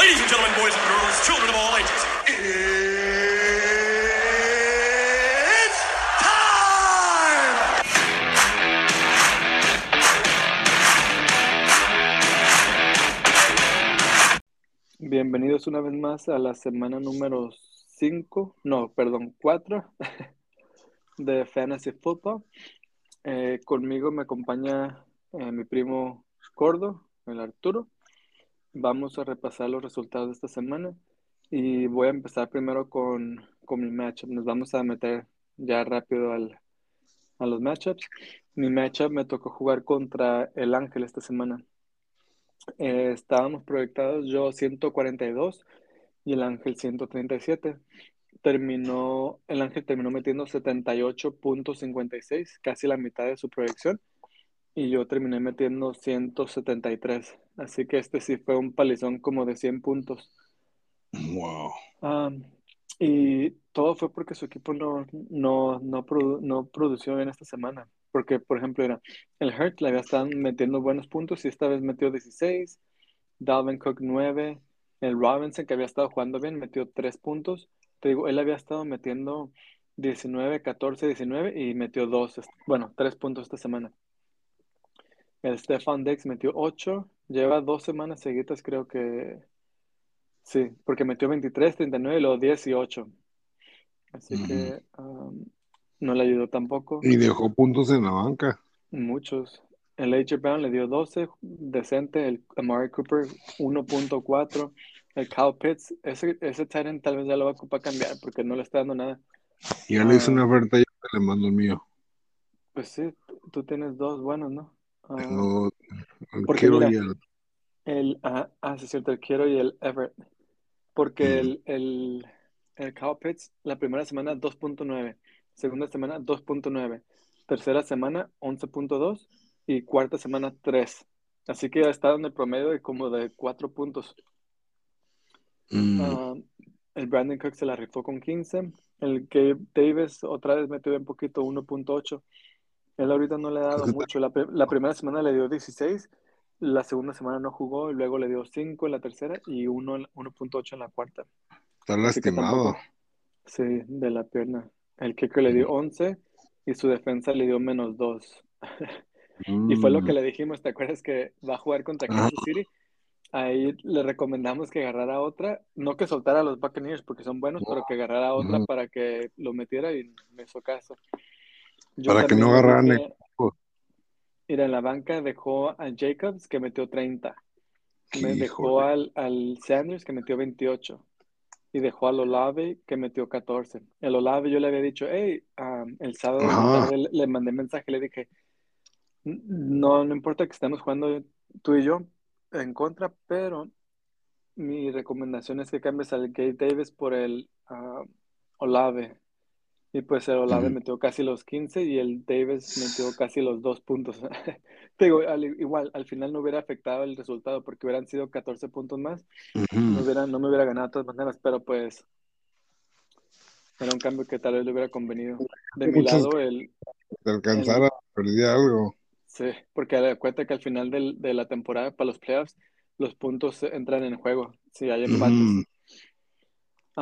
Ladies and gentlemen, boys and girls, children of all ages, it's time! Bienvenidos una vez más a la semana número 5, no, perdón, 4 de Fantasy Football. Eh, conmigo me acompaña eh, mi primo Cordo, el Arturo. Vamos a repasar los resultados de esta semana y voy a empezar primero con, con mi matchup. Nos vamos a meter ya rápido al, a los matchups. Mi matchup me tocó jugar contra el Ángel esta semana. Eh, estábamos proyectados yo 142 y el Ángel 137. Terminó, el Ángel terminó metiendo 78.56, casi la mitad de su proyección, y yo terminé metiendo 173. Así que este sí fue un palizón como de 100 puntos. Wow. Um, y todo fue porque su equipo no, no, no, produ- no produció bien esta semana. Porque, por ejemplo, era el Hurt le había estado metiendo buenos puntos y esta vez metió 16. Dalvin Cook 9. El Robinson, que había estado jugando bien, metió 3 puntos. Te digo, él había estado metiendo 19, 14, 19 y metió 2, bueno, 3 puntos esta semana. El Stefan Dex metió 8. Lleva dos semanas seguidas, creo que. Sí, porque metió 23, 39 y luego 18. Así Ujú. que um, no le ayudó tampoco. Y dejó puntos en la banca. Muchos. El AJ Brown le dio 12, decente. El Amari Cooper 1.4. El Kyle Pitts, ese, ese end tal vez ya lo va a ocupar cambiar porque no le está dando nada. Y ya le hice Ah. una oferta y le mando el mío. Pues sí, tú tienes dos buenos, ¿no? Ah, el porque Kiro mira, y el. El, ah, ah, sí, es cierto, el Quiero y el Everett. Porque Ujú. el, el, el Pitts, la primera semana 2.9, segunda semana 2.9, tercera semana 11.2 y cuarta semana 3. Así que ha estado en el promedio de como de 4 puntos. Mm, Ah, el Brandon Cook se la rifó con 15. El Gabe Davis otra vez metió un poquito 1.8. Él ahorita no le ha dado mucho. La, pri- la primera semana le dio 16, la segunda semana no jugó y luego le dio 5 en la tercera y uno en- 1.8 en la cuarta. está lastimado. sí, de la pierna. El kicker le dio 11 y su defensa le dio menos 2. Y fue lo que Mm, le dijimos, ¿te acuerdas que va a jugar contra. Kansas City? Ahí le recomendamos que agarrara otra, no que soltara a los Buccaneers porque son buenos, pero que agarrara otra Ujú. para que lo metiera y me hizo caso. Yo Para que no agarraran equipo. mira, en la banca dejó a Jacobs que metió 30, me dejó al, al Sanders que metió 28 y dejó al Olave que metió 14. El Olave yo le había dicho, hey, um, el sábado tarde le, le mandé mensaje, le dije, no, no importa que estemos jugando tú y yo en contra, pero mi recomendación es que cambies al Gabe Davis por el ah, Olave. Y pues el Olave metió casi los 15 y el Davis metió casi los dos puntos. Te digo, al- igual, al final no hubiera afectado el resultado porque hubieran sido 14 puntos más. No, Ujú. hubiera, no me hubiera ganado de todas maneras, pero pues era un cambio que tal vez le hubiera convenido. De mi lado, el, te el, alcanzara, perdí algo. sí, porque acuérdate que al final del- de la temporada para los playoffs, los puntos entran en juego si hay empates. Ujú.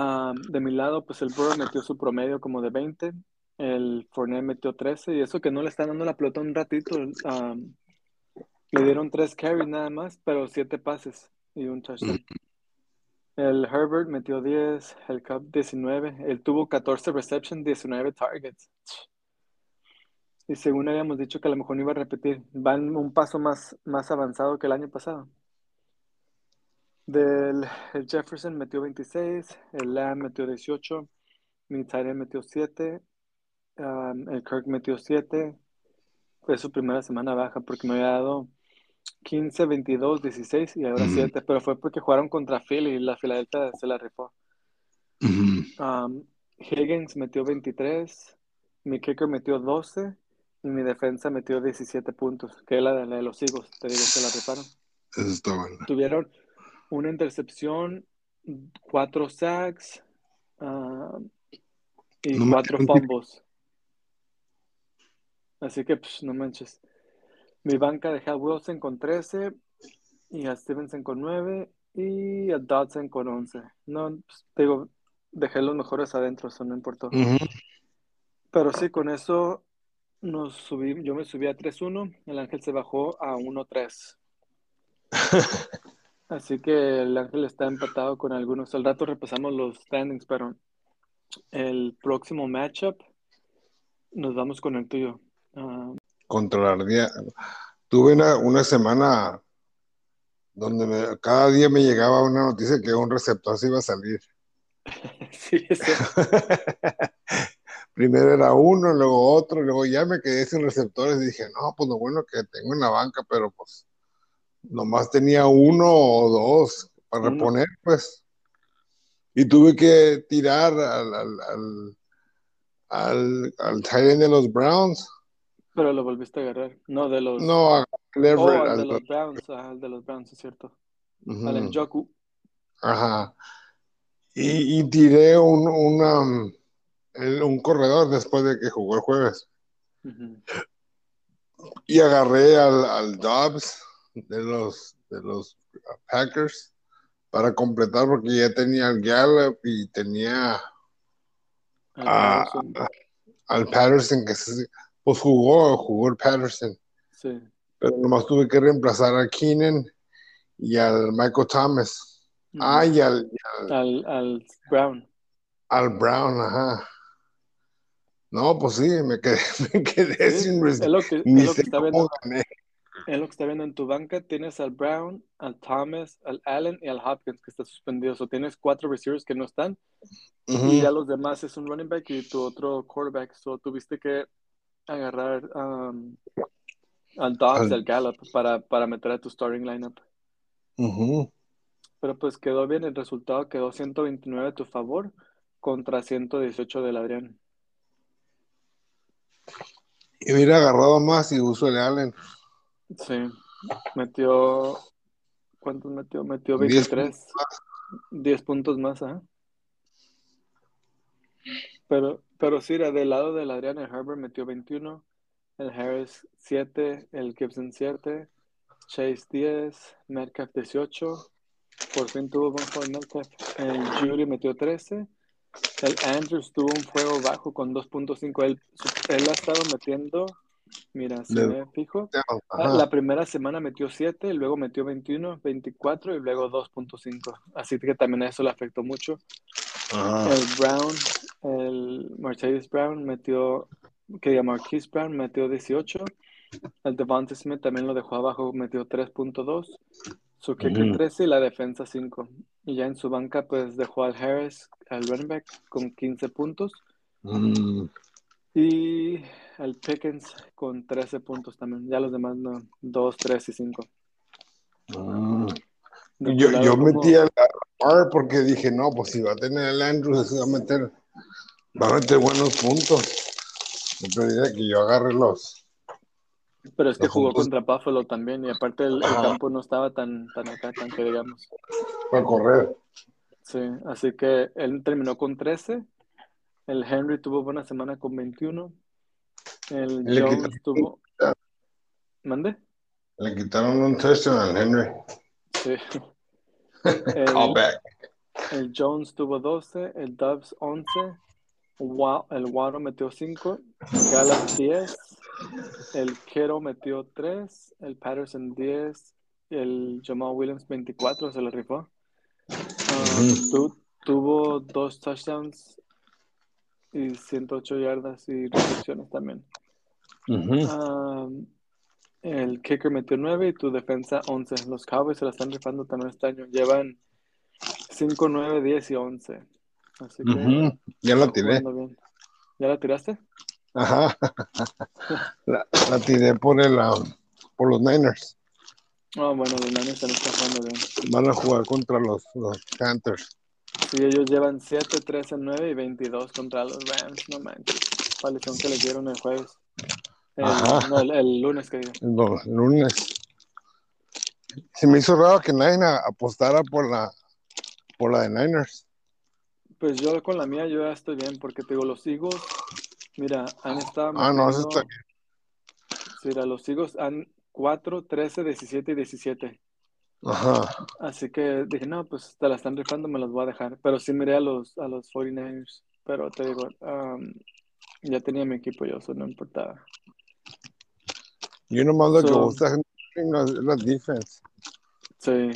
Ah, de mi lado, pues el Burrow metió su promedio como de 20, el Fournette metió 13, y eso que no le están dando la pelota un ratito, ah, le dieron 3 carries nada más, pero 7 pases y un touchdown. El Herbert metió 10, el Cup 19, él tuvo 14 receptions, 19 targets. Y según habíamos dicho que a lo mejor no iba a repetir, van un paso más, más avanzado que el año pasado. Del el Jefferson metió 26, el Lamb metió 18, mi metió 7, um, el Kirk metió 7. Fue su primera semana baja porque me había dado 15, 22, 16 y ahora Ujú. 7, pero fue porque jugaron contra Philly y la Filadelfia se la rifó. Um, Higgins metió 23, mi kicker metió 12 y mi defensa metió 17 puntos, que es la de, la de los Eagles, te digo, se la rifaron. Eso está bueno. Tuvieron una intercepción, cuatro sacks ah, y No cuatro fumbles. Así que, pues, no manches. Mi banca dejé a Wilson con 13 y a Stevenson con 9 y a Dodson con 11. No, pues, te digo, dejé los mejores adentro, eso no importó. Pero sí, con eso nos subí, yo me subí a 3-1, el Ángel se bajó a 1-3. Así que el Ángel está empatado con algunos. Al rato repasamos los standings, pero el próximo matchup nos vamos con el tuyo. Ah, Contra la ardilla. Tuve una, una semana donde me- cada día me llegaba una noticia que un receptor se iba a salir. sí, sí. Primero era uno, luego otro, luego ya me quedé sin receptores y dije, no, pues lo bueno que tengo en la banca, pero pues nomás tenía uno o dos para Uno. reponer, pues. Y tuve que tirar al, al, al, al, al tight end de los Browns. Pero lo volviste a agarrar. No, de los. No, a oh, Everett, al al- de los Browns. ah, al de los Browns, es cierto. Ujú. Al Njoku. Ajá. Y, y tiré un, una, el- un corredor después de que jugó el jueves. Y agarré al, al Dobbs de los, de los Packers para completar porque ya tenía al Gallup y tenía Al Patterson. al Patterson que se- pues jugó, jugó el Patterson. Sí. Pero nomás tuve que reemplazar a Keenan y al Michael Thomas. Ah, y al, Al, al Brown. al Brown, ajá. No, pues sí, me quedé, me quedé Sí, sin Es lo que, Ni es lo que está viendo. Es lo que está viendo en tu banca. Tienes al Brown, al Thomas, al Allen y al Hopkins que está suspendido. O tienes cuatro receivers que no están. Y ya Ujú. los demás es un running back y tu otro quarterback. So tuviste que agarrar um, al Dobbs Al- Gallup para, para meter a tu starting lineup. Pero pues quedó bien. El resultado quedó 129 a tu favor contra 118 del Adrián. Y hubiera agarrado más y uso el Allen. Sí. Metió. ¿Cuántos metió? Metió 10 23. 10 puntos más, ajá. Pero, pero sí, era del lado del Adrián, el Herbert metió 21, el Harris 7, el Gibson 7, Chase 10, Metcalf 18, por fin tuvo buen juego Metcalf, el Judy metió 13, el Andrews tuvo un fuego bajo con 2.5, él, él ha estado metiendo, mira, si me fijo, Ah, la primera semana metió 7, luego metió 21, 24 y luego 2.5. Así que también eso le afectó mucho. Ajá. El Brown, el Mercedes Brown metió, que diga Marquise Brown metió 18. El Devonta Smith también lo dejó abajo, metió 3.2. Su kicker Ujú. 13 y la defensa 5. Y ya en su banca pues dejó al Harris, al running back, con 15 puntos. Mm. Y al Pickens con 13 puntos también. Ya los demás no, 2, 3 y 5. Mm. De tu Yo, yo ¿cómo- metí al R porque dije, no, pues si va a tener el Andrews, va a meter, va a meter buenos puntos. Pedía que yo agarre los. Pero es que jugó puntos contra Buffalo también y aparte el, el campo no estaba tan, tan acá, tan que digamos. para correr. Sí, así que él terminó con 13. El Henry tuvo buena semana con 21. El Le Jones quitaron- tuvo... ¿Mande? Le quitaron un touchdown al Henry. Sí. El, Callback. el Jones tuvo 12, el Dubs 11, Wa- el Waro metió 5, Gallup 10, el Kittle metió 3, el Patterson 10, el Jamal Williams 24, se lo rifó. Um, tu- tuvo dos touchdowns y 108 yardas y recepciones también. Ujú. Um, el kicker metió 9 y tu defensa 11. Los Cowboys se la están rifando también este año. Llevan 5, 9, 10 y 11. Así que Ujú. Ya la tiré. ¿Ya la tiraste? Ajá. La, la tiré por el um, por los Niners. Ah, bueno, los Niners están jugando bien. Van a jugar contra los, los Panthers. Sí, ellos llevan 7, 13, 9 y 22 contra los Rams. No manches. La lesión que les dieron el jueves. El, Ajá. no, el, el lunes que digo. Los lunes. Se me hizo raro que nadie apostara por la por la de Niners. Pues yo con la mía yo ya estoy bien porque te digo, los Eagles, mira, han estado Ah, no, eso está Sí, mira, los Eagles han 4, 13, 17 y 17. Ajá. Así que dije, no, pues te la están rifando, me las voy a dejar. Pero sí miré a los, a los 49ers. Pero te digo, um, ya tenía mi equipo yo, eso no importaba. Yo nomás lo que So- gusta es la, la defense. Sí,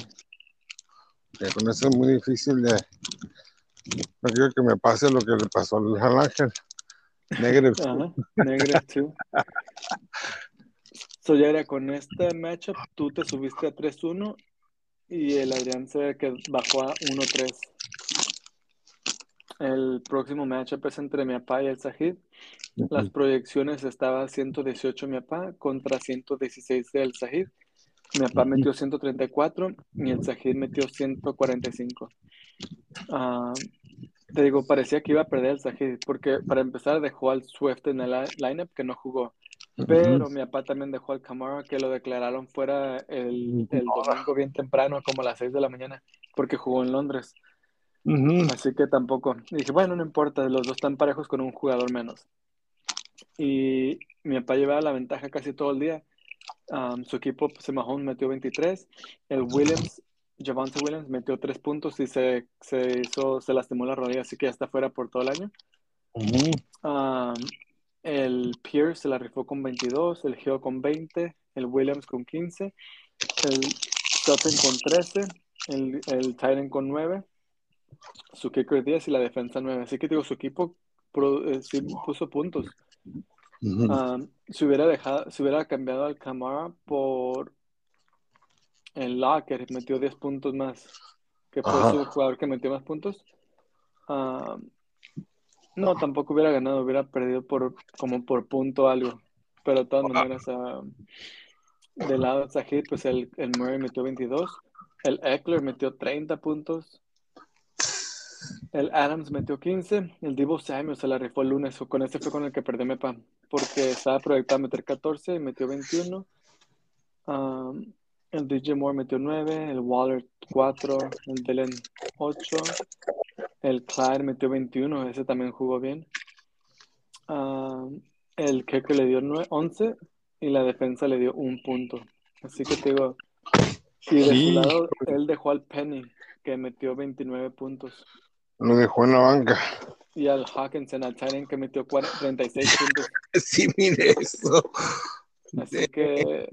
Que con eso es muy difícil de. No quiero que me pase lo que le pasó al Ángel. Negative. ajá, negative two. So ya era con este matchup, tú te subiste a 3-1 y el Adrián se que bajó a 1-3. El próximo matchup es entre mi papá y el Sajid. Las proyecciones estaba 118 mi papá contra 116 del Sajid. Mi papá metió 134 y el Sajid metió 145. Ah, te digo, parecía que iba a perder el Sajid porque para empezar dejó al Swift en el li- lineup que no jugó. Pero mi papá también dejó al Camara que lo declararon fuera el, el domingo bien temprano, como a las 6 de la mañana, porque jugó en Londres. Ujú. Así que tampoco. Y dije, bueno, no importa, los dos están parejos con un jugador menos. Y mi papá llevaba la ventaja casi todo el día. Um, su equipo, pues, el Mahomes metió 23. El Williams, Javante Williams, metió 3 puntos y se, se hizo, se lastimó la rodilla, así que ya está fuera por todo el año. Ujú. Um, el Pierce se la rifó con 22, el Hill con 20, el Williams con 15, el Sutton con 13, el, el Titan con 9, su kicker 10 y la defensa 9. Así que digo, su equipo pro- eh, sí puso puntos. Ujú. Um, si hubiera dejado, si hubiera cambiado al Camara por el Locker, metió 10 puntos más, que fue Ajá. su jugador que metió más puntos. Um, no, tampoco hubiera ganado, hubiera perdido por como por punto algo. Pero de todas maneras, um, del lado de Sajid, pues el, el Murray metió 22, el Eckler metió 30 puntos, el Adams metió 15, el Divo Samuel se la rifó el lunes, o con este fue con el que perdí mi pan, porque estaba proyectado a meter 14 y metió 21. Um, el DJ Moore metió 9, el Waller 4, el Dylan 8, el Clyde metió 21, ese también jugó bien. Um, el Kicker le dio 9, 11 y la defensa le dio un punto. Así que te digo, y de Sí. su lado, él dejó al Penny, que metió 29 puntos. Lo dejó en la banca. Y al Hawkinson, al Titan, que metió 40 36 puntos. Sí, mire eso. Así que,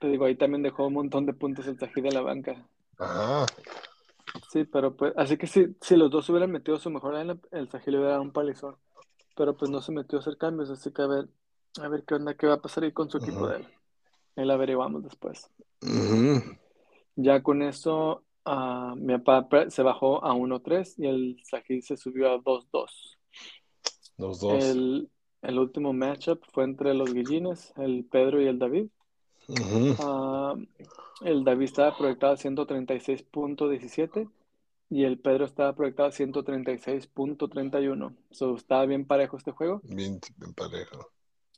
te digo, ahí también dejó un montón de puntos el Tajid de la banca. Ajá. Sí, pero pues, así que si, si los dos hubieran metido su mejor lineup, el le hubiera dado un palizón. Pero pues no se metió a hacer cambios, así que a ver, a ver qué onda, qué va a pasar ahí con su equipo de él. Ahí lo averiguamos después. Ya con eso, ah, mi papá se bajó a 1-3 y el Sajid se subió a 2-2. Los dos. El, el último matchup fue entre los Guillines, el Pedro y el David. Ah, el David estaba proyectado a 136.17 y el Pedro estaba proyectado a 136.31. So, estaba bien parejo este juego. Bien, bien parejo.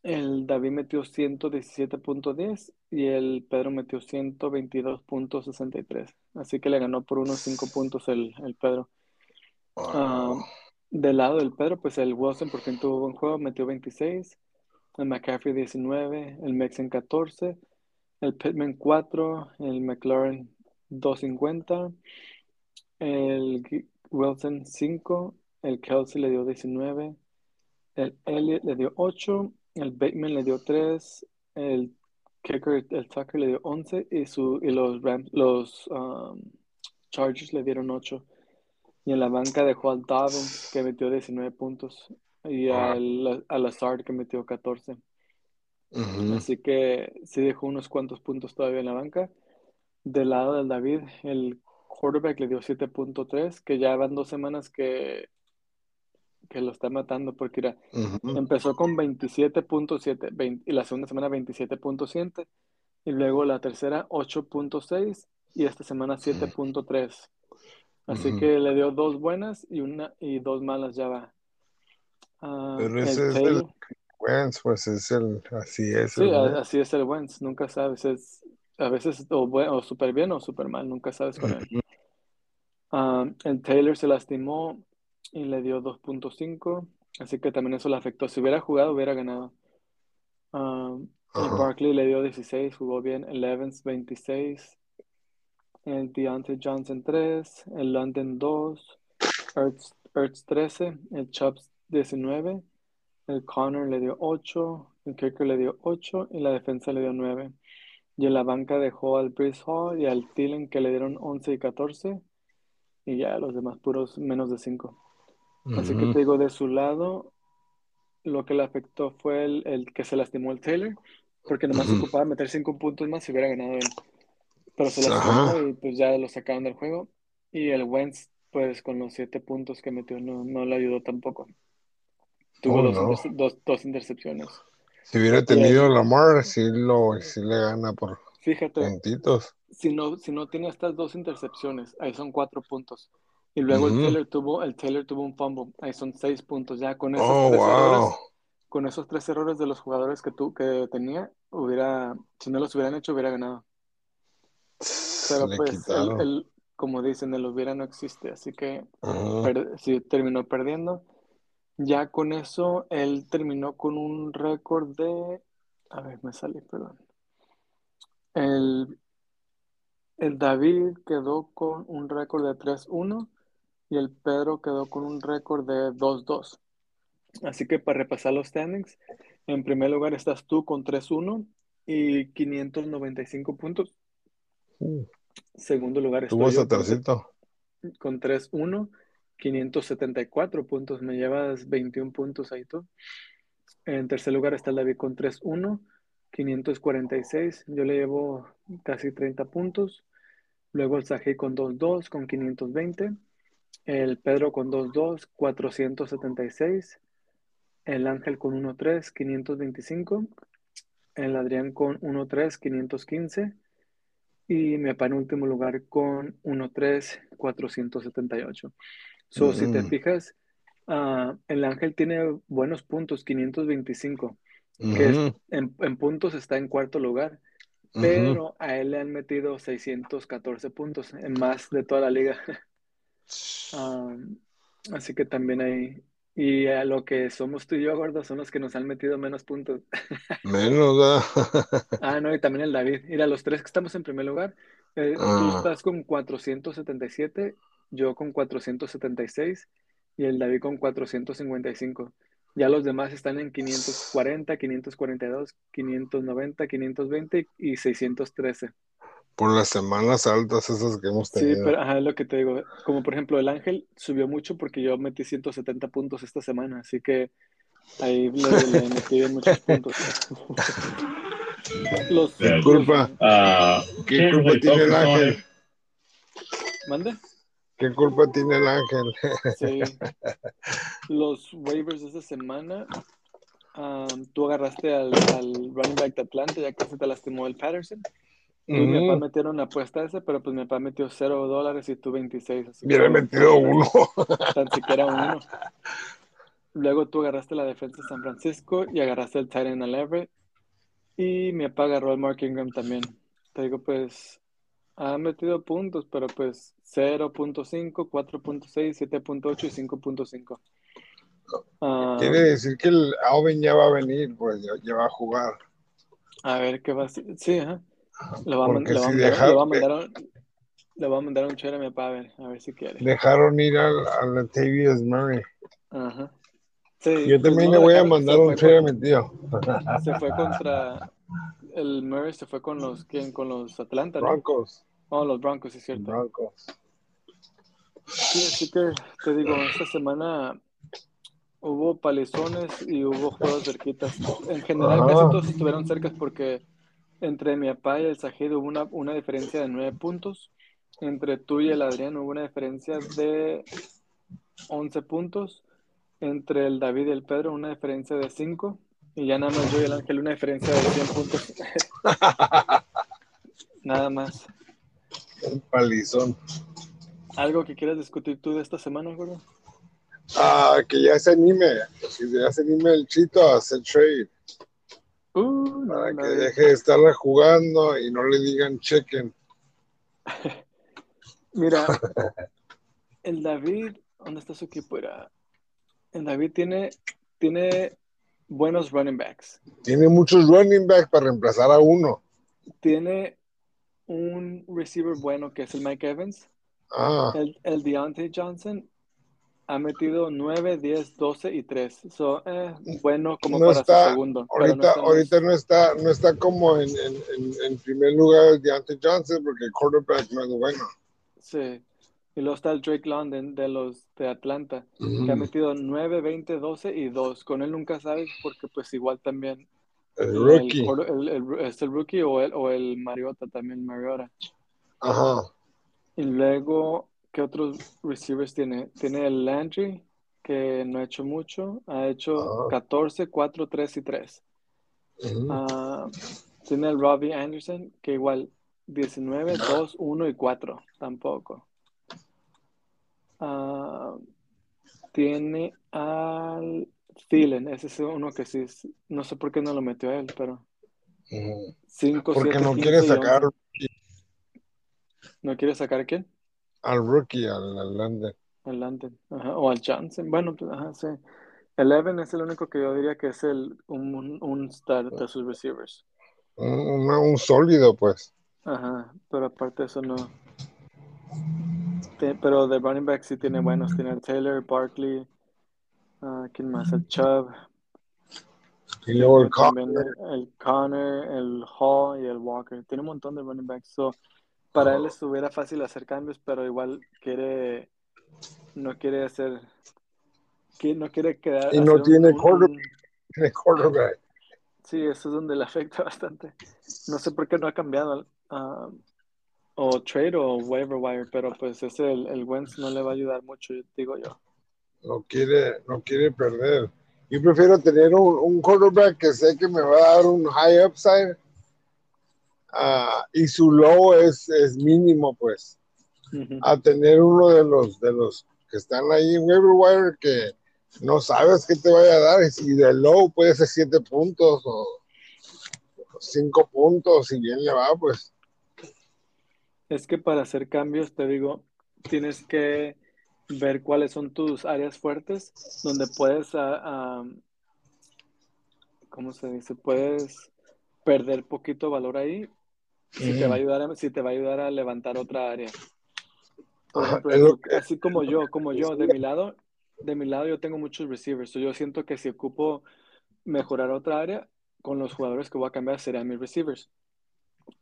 El David metió 117.10 y el Pedro metió 122.63. Así que le ganó por unos 5 puntos el, el Pedro. Ah, Wow. del lado del Pedro, pues el Wilson por fin tuvo buen juego, metió 26, el McCaffrey 19, el Mexen 14, el Pittman 4, el McLaren 250, el Wilson 5, el Kelsey le dio 19, el Elliott le dio 8, el Bateman le dio 3, el Kicker, el Tucker le dio 11 y, su, y los, Rams, los um, Chargers le dieron 8. Y en la banca dejó al Dobbins, que metió 19 puntos, y al, a Lazard, que metió 14. Así que sí dejó unos cuantos puntos todavía en la banca. Del lado del David, el quarterback le dio 7.3, que ya van dos semanas que, que lo está matando, porque mira, Ujú. empezó con 27.7 20 y la segunda semana 27.7 y luego la tercera 8.6 y esta semana 7.3. Así Ujú. que le dio dos buenas y una y dos malas ya va. Ah, Pero el ese es el Wentz, pues es el, así es. sí, el así es el Wentz, nunca sabes, es a veces o, buen- o súper bien o súper mal, nunca sabes con él. Ah, el Taylor se lastimó y le dio 2.5, así que también eso le afectó. Si hubiera jugado, hubiera ganado. Ah, el. Barkley le dio 16, jugó bien. El Evans 26. el Deontay Johnson 3, el London 2, Ertz, Ertz 13, el Chubbs 19, el Connor le dio 8, el Kicker le dio 8 y la defensa le dio 9. Y en la banca dejó al Brees Hall y al Thielen que le dieron 11 y 14 y ya los demás puros menos de 5. Así que te digo, de su lado, lo que le afectó fue el, el que se lastimó el Taylor, porque nomás Ujú. ocupaba meter 5 puntos más y hubiera ganado él. Pero se lastimó y pues ya lo sacaron del juego. Y el Wentz, pues con los 7 puntos que metió, no, no le ayudó tampoco. Tuvo Oh, dos, no. dos, dos intercepciones. Si hubiera tenido Lamar, sí, lo, sí le gana por fíjate, puntitos. si no, si no tiene estas dos intercepciones, ahí son 4 puntos. Y luego el. Taylor tuvo, el Taylor tuvo un fumble, ahí son 6 puntos. Ya con esos Oh, tres errores, con esos tres errores de los jugadores que tú que tenía, hubiera, si no los hubieran hecho, hubiera ganado. Pero Le pues, el, el- como dicen, el hubiera no existe, así que per- sí, terminó perdiendo. Ya con eso, él terminó con un récord de, a ver, me sale, perdón. El, el David quedó con un récord de 3-1 y el Pedro quedó con un récord de 2-2. Así que para repasar los standings, en primer lugar estás tú con 3-1 y 595 puntos. Uh, Segundo lugar estoy yo con, con 3-1, 574 puntos. Me llevas 21 puntos ahí tú. En tercer lugar está el David con 3-1, 546. Yo le llevo casi 30 puntos. Luego el Sajei con 2-2, con 520. El Pedro con 2-2, 476. El Ángel con 1-3, 525. El Adrián con 1-3, 515. Y mi papá en último lugar con 1-3, 478. So, si te Mm. fijas, ah, el Ángel tiene buenos puntos, 525, que es- en, en puntos está en cuarto lugar, pero a él le han metido 614 puntos, en más de toda la liga. Así que también hay, y a lo que somos tú y yo, gordo, son los que nos han metido menos puntos. Menos, ¿verdad? Ah, no, y también el David. Mira, los tres que estamos en primer lugar, eh, tú Ah. estás con 477, yo con 476 y el David con 455. Ya los demás están en 540, 542, 590, 520 y 613. Por las semanas altas esas que hemos Sí, tenido. pero ajá, es lo que te digo. Como por ejemplo, el Ángel subió mucho porque yo metí 170 puntos esta semana, así que ahí le, le metí bien muchos puntos. Los, ¿Qué los- culpa? Uh, ¿Qué culpa tiene el ángel? ¿Mande? ¿Qué culpa tiene el ángel? Sí. Los waivers de esta semana, um, tú agarraste al, al running back de Atlanta, ya que se te lastimó el Patterson. Y mi papá metieron una apuesta a ese, pero pues mi papá metió 0 dólares y tú 26. Así que Hubiera no- metido uno. Tan siquiera uno. Luego tú agarraste la defensa de San Francisco y agarraste el Titan al Everett. Y mi papá agarró al Mark Ingram también. Te digo, pues, ha metido puntos, pero pues 0.5, 4.6, 7.8 y 5.5. Ah, Quiere decir que el Alvin ya va a venir, pues ya, ya va a jugar. a ver qué va a hacer. Sí, ajá. Le va a, Porque a si va a mandar un, le va a mandar un chévere a mi papá a ver, a ver si quiere. Dejaron ir al, al Latavius Murray. Ajá. Sí, Yo pues también no le lo voy a mandar un trade a mi tío. Se fue contra el Murray, se fue con los ¿quién? Con los Atlanta, ¿no? Broncos. Oh, los Broncos, es cierto. Broncos. Sí, así que te digo, esta semana hubo palizones y hubo juegos cerquitas. En general, Ajá. casi todos estuvieron cercas porque entre mi papá y el Sajid hubo una, una diferencia de nueve puntos. Entre tú y el Adrián hubo una diferencia de 11 puntos. Entre el David y el Pedro una diferencia de 5. Y ya nada más yo y el Ángel una diferencia de 100 puntos. nada más. Un palizón. ¿Algo que quieras discutir tú de esta semana, gordo? Ah, que ya se anime. Que ya se anime el chito a hacer trade. Uh, no, Para no, que de- deje de estarla jugando y no le digan chequen. Mira, el David, ¿dónde está su equipo? Era, el David tiene, tiene buenos running backs. Tiene muchos running backs para reemplazar a uno. Tiene un receiver bueno que es el Mike Evans. Ah, El, el Deontay Johnson ha metido 9, 10, 12 y 3. So, eh, bueno como no para está, su segundo. pero no ahorita, está ahorita no está, no está como en, en, en, primer lugar de Ante Johnson porque el quarterback no es bueno. Sí. Y luego está el Drake London de los de Atlanta, que ha Mm. metido 9, 20, 12 y 2. Con él nunca sabes porque pues igual también El el, rookie. quarter- el- el- es el rookie o el, o el Mariota también, Mariota. Ajá. Y luego, ¿qué otros receivers tiene? Tiene el Landry, que no ha hecho mucho, ha hecho Ajá. 14, 4, 3 y 3. Ujú. Ah, tiene el Robbie Anderson, que igual 19, 2, 1 y 4, tampoco. Ah, tiene al Thielen, ese es uno que sí, no sé por qué no lo metió a él, pero. 5, Porque 7, no 15 quiere sacar 11. ¿No quiere sacar a quién? al rookie, al, al London. Al London, ajá, o al Johnson. Bueno, pues, ajá, sí. El Evan es el único que yo diría que es el, un, un, un star de sus receivers. Un, un- sólido, pues. Ajá, pero aparte de eso no. Pero de running back sí tiene buenos. Tiene Taylor, Barkley, ah, ¿quién más? El Chubb. Y luego el el, Connor, el Hall y el Walker. Tiene un montón de running backs. So, para él estuviera fácil hacer cambios, pero igual quiere, no quiere hacer, que no quiere quedar. Y no tiene un- quarterback. Sí, eso es donde le afecta bastante. No sé por qué no ha cambiado ah, o trade o waiver wire, pero pues ese el, el Wentz no le va a ayudar mucho, digo yo. No quiere, no quiere perder. Yo prefiero tener un, un quarterback que sé que me va a dar un high upside ah, y su low es, es mínimo, pues. Ujú. A tener uno de los de los que están ahí en wire que no sabes qué te vaya a dar. Y si de low puede ser siete puntos o cinco puntos, si bien le va, pues. Es que para hacer cambios, te digo, tienes que ver cuáles son tus áreas fuertes, donde puedes, ah, ah, ¿cómo se dice? Puedes perder poquito valor ahí, si te va a ayudar a, si te va a ayudar a levantar otra área. Ejemplo, así como yo, como yo, de mi lado, de mi lado yo tengo muchos receivers, so yo siento que si ocupo mejorar otra área, con los jugadores que voy a cambiar serían mis receivers.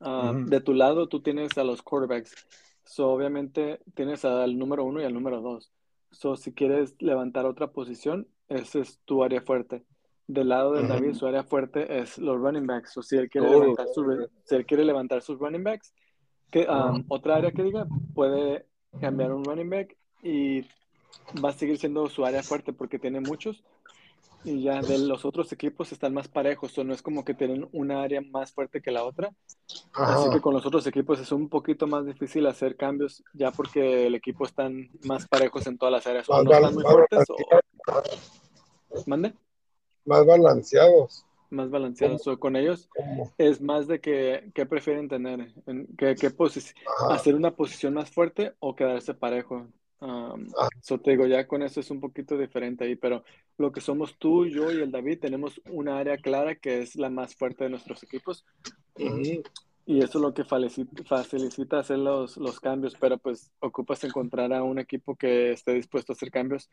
Ah. De tu lado tú tienes a los quarterbacks, so obviamente tienes al número uno y al número dos. So si quieres levantar otra posición, ese es tu área fuerte. Del lado de. David, su área fuerte es los running backs. O si él quiere los levantar, su- running si él quiere levantar sus running backs, que, um, otra área que diga, puede cambiar un running back y va a seguir siendo su área fuerte porque tiene muchos. Y ya de los otros equipos están más parejos, o no es como que tienen una área más fuerte que la otra. Así que con los otros equipos es un poquito más difícil hacer cambios ya porque el equipo están más parejos en todas las áreas. O Más no bal- están muy más fuertes o... ¿Mande? Más balanceados. Más balanceados. O con ellos es más de que qué prefieren tener, en posi- Ajá. hacer una posición más fuerte o quedarse parejo. Um, Ah. so te digo, ya con eso es un poquito diferente ahí, pero lo que somos tú, yo y el David tenemos una área clara que es la más fuerte de nuestros equipos Ujú. y eso es lo que facilita hacer los, los cambios, pero pues ocupas encontrar a un equipo que esté dispuesto a hacer cambios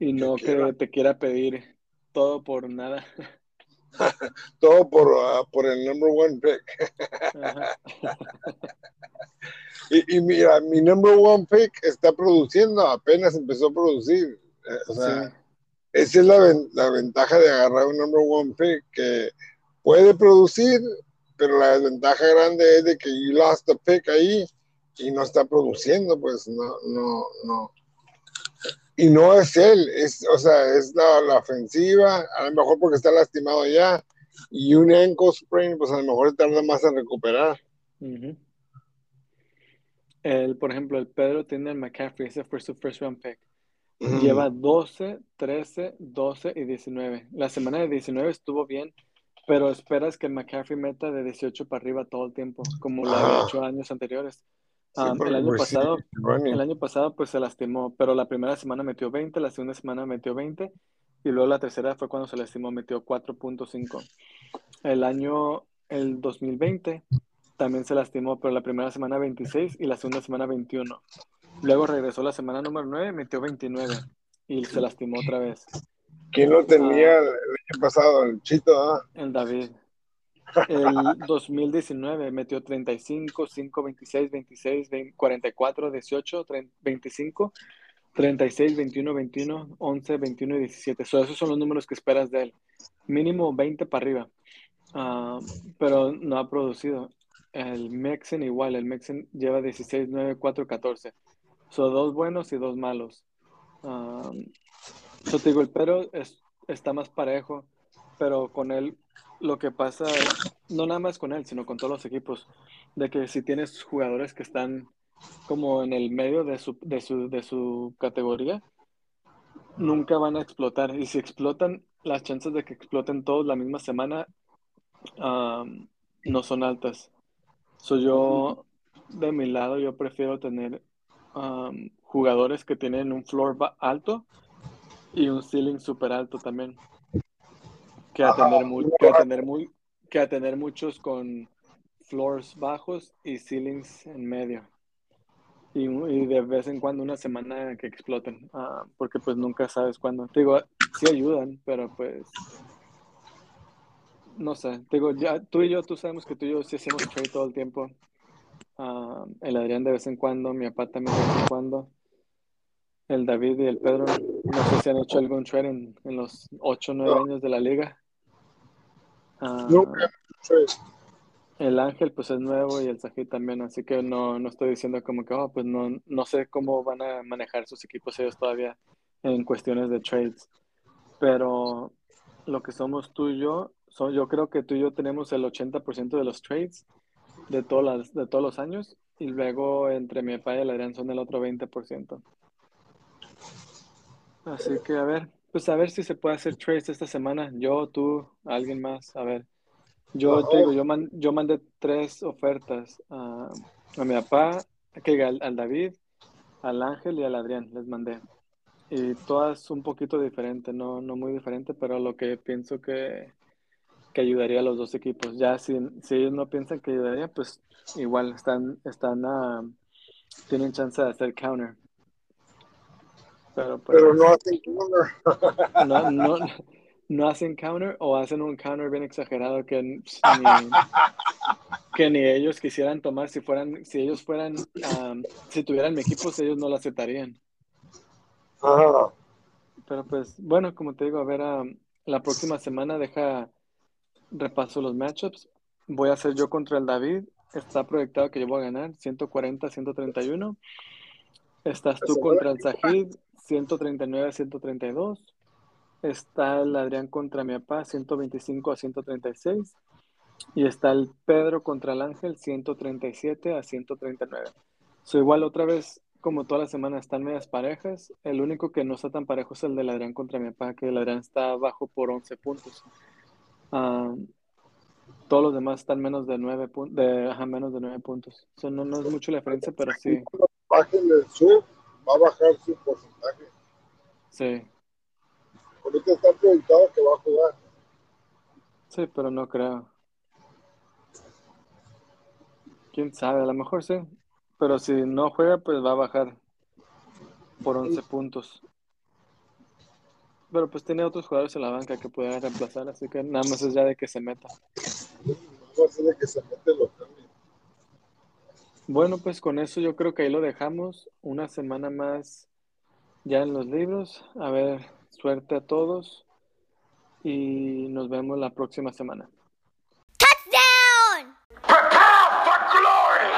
y no que te quiera pedir todo por nada. Todo por, ah, por el number one pick. Y, y mira, mi number one pick está produciendo, apenas empezó a producir. Eh, O sea, Sí. esa es la, ven- la ventaja de agarrar un number one pick, que puede producir, pero la desventaja grande es de que you lost the pick ahí y no está produciendo, pues no, no, no. Y no es él, es, o sea, es la, la ofensiva, a lo mejor porque está lastimado ya, y un ankle sprain, pues a lo mejor tarda más en recuperar. El, por ejemplo, el Pedro tiene el McCaffrey, ese fue su first round pick. Lleva 12, 13, 12 y 19. La semana de 19 estuvo bien, pero esperas que el McCaffrey meta de 18 para arriba todo el tiempo, como lo había Ajá. hecho años anteriores. Ah, el año pasado, el año pasado pues se lastimó, pero la primera semana metió 20, la segunda semana metió 20 y luego la tercera fue cuando se lastimó, metió 4.5. El año, el 2020, también se lastimó, pero la primera semana 26 y la segunda semana 21. Luego regresó la semana número 9, metió 29 y se lastimó otra vez. ¿Quién lo tenía el, el año pasado? El Chito, ¿ah? El David. El 2019 metió 35, 5, 26, 26, 20, 44, 18, 30, 25, 36, 21, 21, 11, 21 y 17. So, esos son los números que esperas de él. Mínimo 20 para arriba. Ah, pero no ha producido. El Mexen igual. El Mexen lleva 16, 9, 4, 14. Son dos buenos y dos malos. Yo te digo, el pero es, está más parejo, pero con él lo que pasa, no nada más con él, sino con todos los equipos, de que si tienes jugadores que están como en el medio de su, de su, de su categoría, nunca van a explotar. Y si explotan, las chances de que exploten todos la misma semana um, no son altas. So yo, de mi lado, yo prefiero tener um, jugadores que tienen un floor alto y un ceiling super alto también. Que a muy, que a muchos con floors bajos y ceilings en medio. Y, de vez en cuando una semana que exploten, uh, porque pues nunca sabes cuándo. Digo, sí ayudan, pero pues no sé, digo, ya tú y yo, tú sabemos que tú y yo sí hacemos trade todo el tiempo. Uh, el Adrián de vez en cuando, mi papá también de vez en cuando. El David y el Pedro, no sé si han hecho algún trade en, en los 8 o 9 no. años de la liga. Uh, Nunca. el Ángel pues es nuevo y el Sajid también, así que no, no estoy diciendo como que, oh, pues no, no sé cómo van a manejar sus equipos ellos todavía en cuestiones de trades. Pero lo que somos tú y yo, son, yo creo que tú y yo tenemos el 80% de los trades de, todas las, de todos los años y luego entre mi papá y el Adrián son el otro 20%. Así que a ver, pues a ver si se puede hacer trades esta semana. Yo, tú, alguien más, a ver. Yo te digo, yo, man, yo mandé tres ofertas a, a mi papá, que al, al, David, al Ángel y al Adrián, les mandé. Y todas un poquito diferentes, no, no muy diferente, pero lo que pienso que, que ayudaría a los dos equipos. Ya si, si ellos no piensan que ayudaría, pues igual están, están uh, tienen chance de hacer counter. Pero, pues, pero no hacen counter. no, no, no hacen counter o hacen un counter bien exagerado que ni, que ni ellos quisieran tomar si fueran, si ellos fueran, um, si tuvieran mi equipo, ellos no lo aceptarían. Pero pues, bueno, como te digo, a ver, um, la próxima semana deja repaso los matchups. Voy a hacer yo contra el David. Está proyectado que yo voy a ganar 140-131. Estás tú contra el Sajid 139-132. Está el Adrián contra mi papá 125 a 136. Y está el Pedro contra el Ángel 137 a 139. So, igual otra vez, como toda la semana, están medias parejas. El único que no está tan parejo es el del Adrián contra mi papá, que el Adrián está bajo por 11 puntos. Uh, todos los demás están menos de 9 puntos, de, ajá, menos de 9 puntos. So, no, no es mucho la diferencia, pero sí. Sur, va a bajar su porcentaje. Sí. Ahorita está proyectado que va a jugar. Sí, pero no creo. Quién sabe, a lo mejor sí. Pero si no juega, pues va a bajar por 11 puntos. Pero pues tiene otros jugadores en la banca que pueden reemplazar, así que nada más es ya de que se meta. de que se mete Bueno, pues con eso yo creo que ahí lo dejamos. Una semana más ya en los libros. A ver, suerte a todos. Y nos vemos la próxima semana. Touchdown! Prepare for glory!